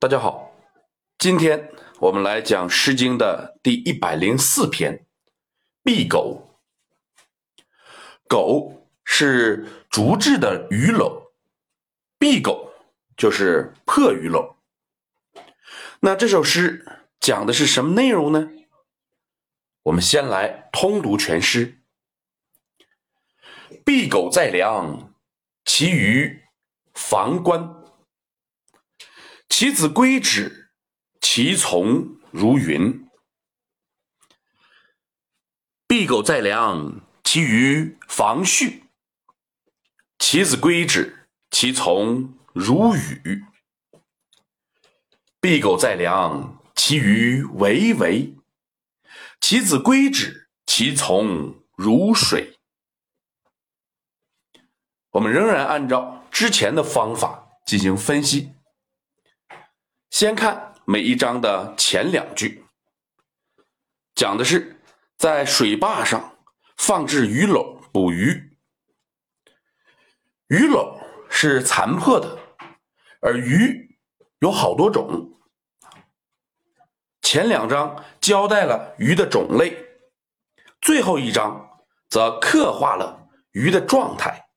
大家好，今天我们来讲《诗经》的第一百零四篇《毕狗》。狗是竹制的鱼篓，毕狗就是破鱼篓。那这首诗讲的是什么内容呢？我们先来通读全诗：毕狗在梁，其余房关。其子归止，其从如云。毕狗在梁，其余房序。其子归止，其从如雨。毕狗在梁，其余为为。其子归止，其从如水。我们仍然按照之前的方法进行分析。先看每一章的前两句，讲的是在水坝上放置鱼篓捕鱼。鱼篓是残破的，而鱼有好多种。前两章交代了鱼的种类，最后一章则刻画了鱼的状态。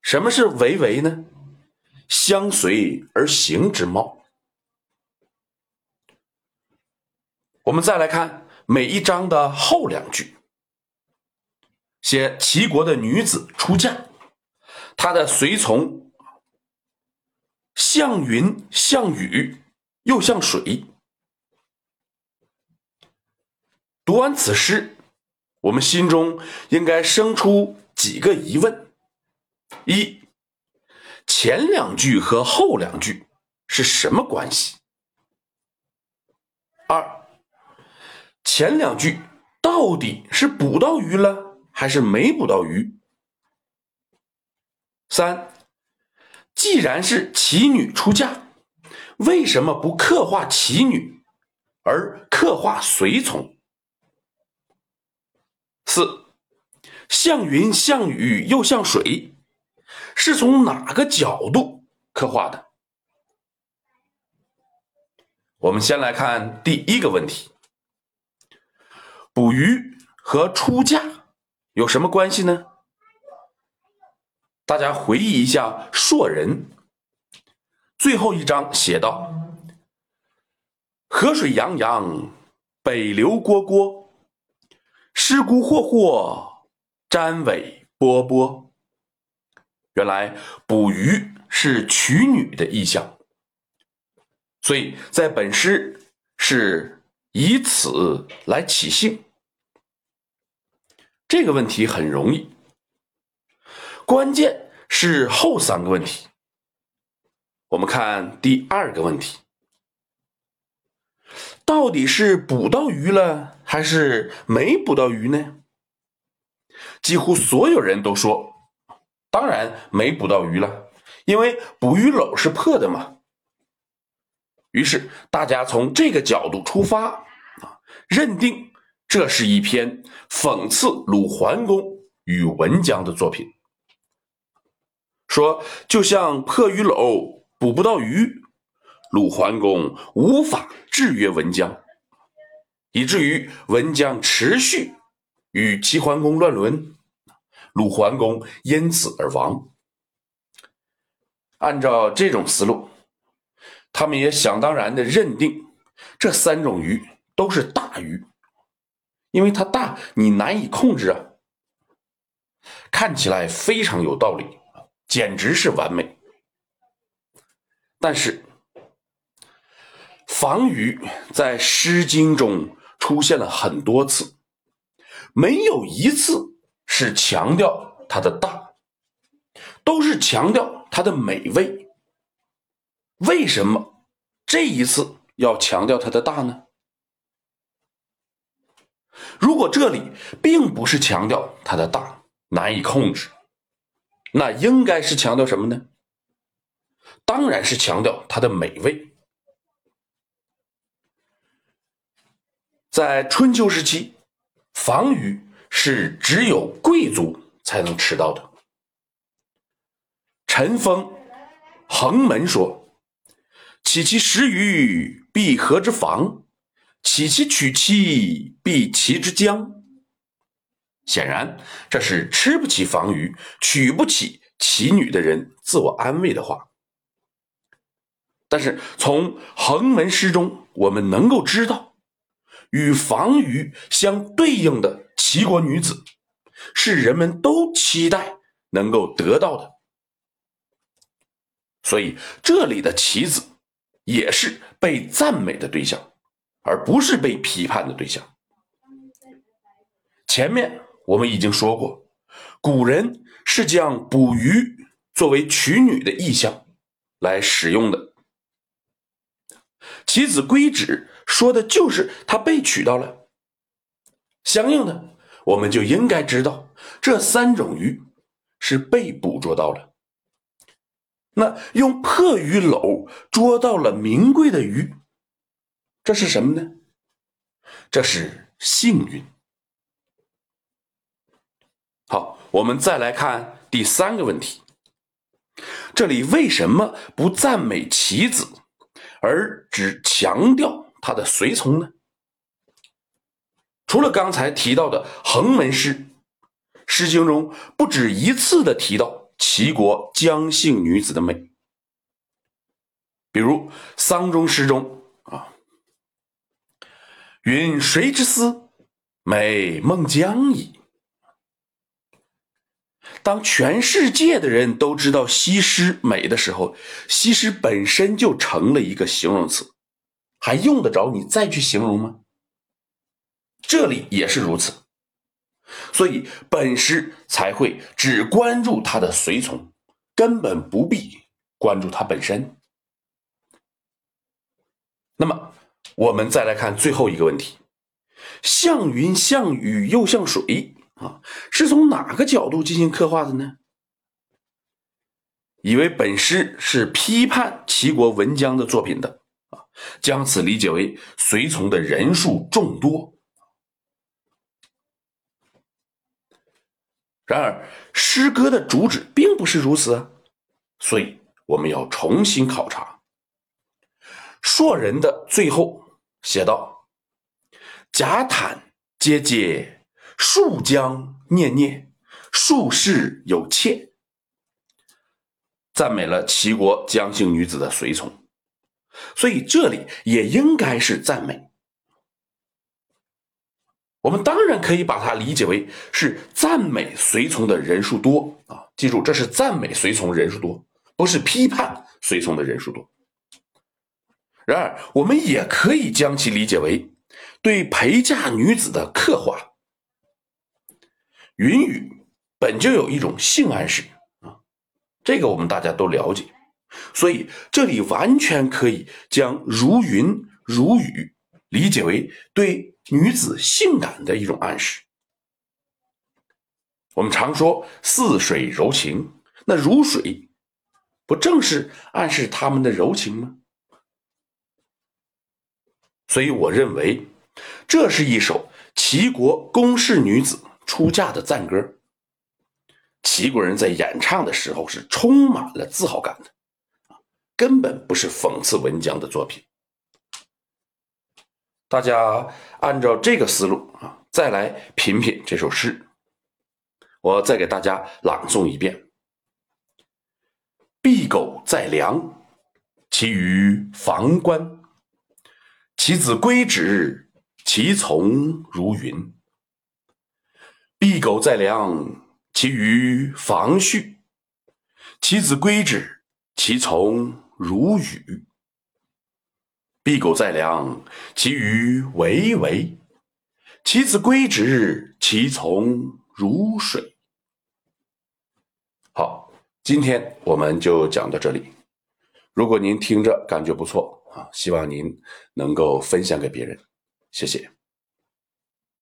什么是为为呢？相随而行之貌。我们再来看每一章的后两句，写齐国的女子出嫁，她的随从像云像雨又像水。读完此诗，我们心中应该生出几个疑问：一。前两句和后两句是什么关系？二，前两句到底是捕到鱼了还是没捕到鱼？三，既然是奇女出嫁，为什么不刻画奇女，而刻画随从？四，像云像雨又像水。是从哪个角度刻画的？我们先来看第一个问题：捕鱼和出嫁有什么关系呢？大家回忆一下《硕人》最后一章写道：“河水洋洋，北流蝈蝈，尸骨霍霍，瞻尾波波。”原来捕鱼是娶女的意象，所以在本诗是以此来起兴。这个问题很容易，关键是后三个问题。我们看第二个问题，到底是捕到鱼了还是没捕到鱼呢？几乎所有人都说。当然没捕到鱼了，因为捕鱼篓是破的嘛。于是大家从这个角度出发啊，认定这是一篇讽刺鲁桓公与文姜的作品。说就像破鱼篓捕不到鱼，鲁桓公无法制约文姜，以至于文姜持续与齐桓公乱伦。鲁桓公因此而亡。按照这种思路，他们也想当然的认定这三种鱼都是大鱼，因为它大，你难以控制啊。看起来非常有道理，简直是完美。但是，防鱼在《诗经》中出现了很多次，没有一次。是强调它的大，都是强调它的美味。为什么这一次要强调它的大呢？如果这里并不是强调它的大难以控制，那应该是强调什么呢？当然是强调它的美味。在春秋时期，防鱼。是只有贵族才能吃到的。陈风《横门》说：“岂其食鱼，必何之防？岂其取妻，必其之将。显然，这是吃不起房鱼，娶不起其女的人自我安慰的话。但是从横门诗中，我们能够知道，与房鱼相对应的齐国女子，是人们都期待能够得到的。所以，这里的棋子也是被赞美的对象，而不是被批判的对象。前面我们已经说过，古人是将捕鱼作为娶女的意象来使用的。棋子归止说的就是他被娶到了，相应的，我们就应该知道这三种鱼是被捕捉到了。那用破鱼篓捉到了名贵的鱼，这是什么呢？这是幸运。好，我们再来看第三个问题：这里为什么不赞美棋子，而只强调他的随从呢？除了刚才提到的横门诗，《诗经》中不止一次的提到。齐国姜姓女子的美，比如《丧钟诗》中啊，云谁之思，美孟姜矣。当全世界的人都知道西施美的时候，西施本身就成了一个形容词，还用得着你再去形容吗？这里也是如此。所以本诗才会只关注他的随从，根本不必关注他本身。那么，我们再来看最后一个问题：像云、像雨又像水啊，是从哪个角度进行刻画的呢？以为本诗是批判齐国文姜的作品的啊，将此理解为随从的人数众多。然而，诗歌的主旨并不是如此，所以我们要重新考察。硕人的最后写道：“贾坦皆皆，树将念念，数世有妾。”赞美了齐国姜姓女子的随从，所以这里也应该是赞美。我们当然可以把它理解为是赞美随从的人数多啊！记住，这是赞美随从人数多，不是批判随从的人数多。然而，我们也可以将其理解为对陪嫁女子的刻画。云雨本就有一种性暗示啊，这个我们大家都了解，所以这里完全可以将如云如雨理解为对。女子性感的一种暗示。我们常说“似水柔情”，那如水不正是暗示他们的柔情吗？所以，我认为这是一首齐国宫室女子出嫁的赞歌。齐国人在演唱的时候是充满了自豪感的，根本不是讽刺文姜的作品。大家按照这个思路啊，再来品品这首诗。我再给大家朗诵一遍：“敝狗在梁，其余房关。其子归止，其从如云。敝狗在梁，其余房序。其子归止，其从如雨。”敝狗在梁，其鱼为为；其子归之，其从如水。好，今天我们就讲到这里。如果您听着感觉不错啊，希望您能够分享给别人，谢谢。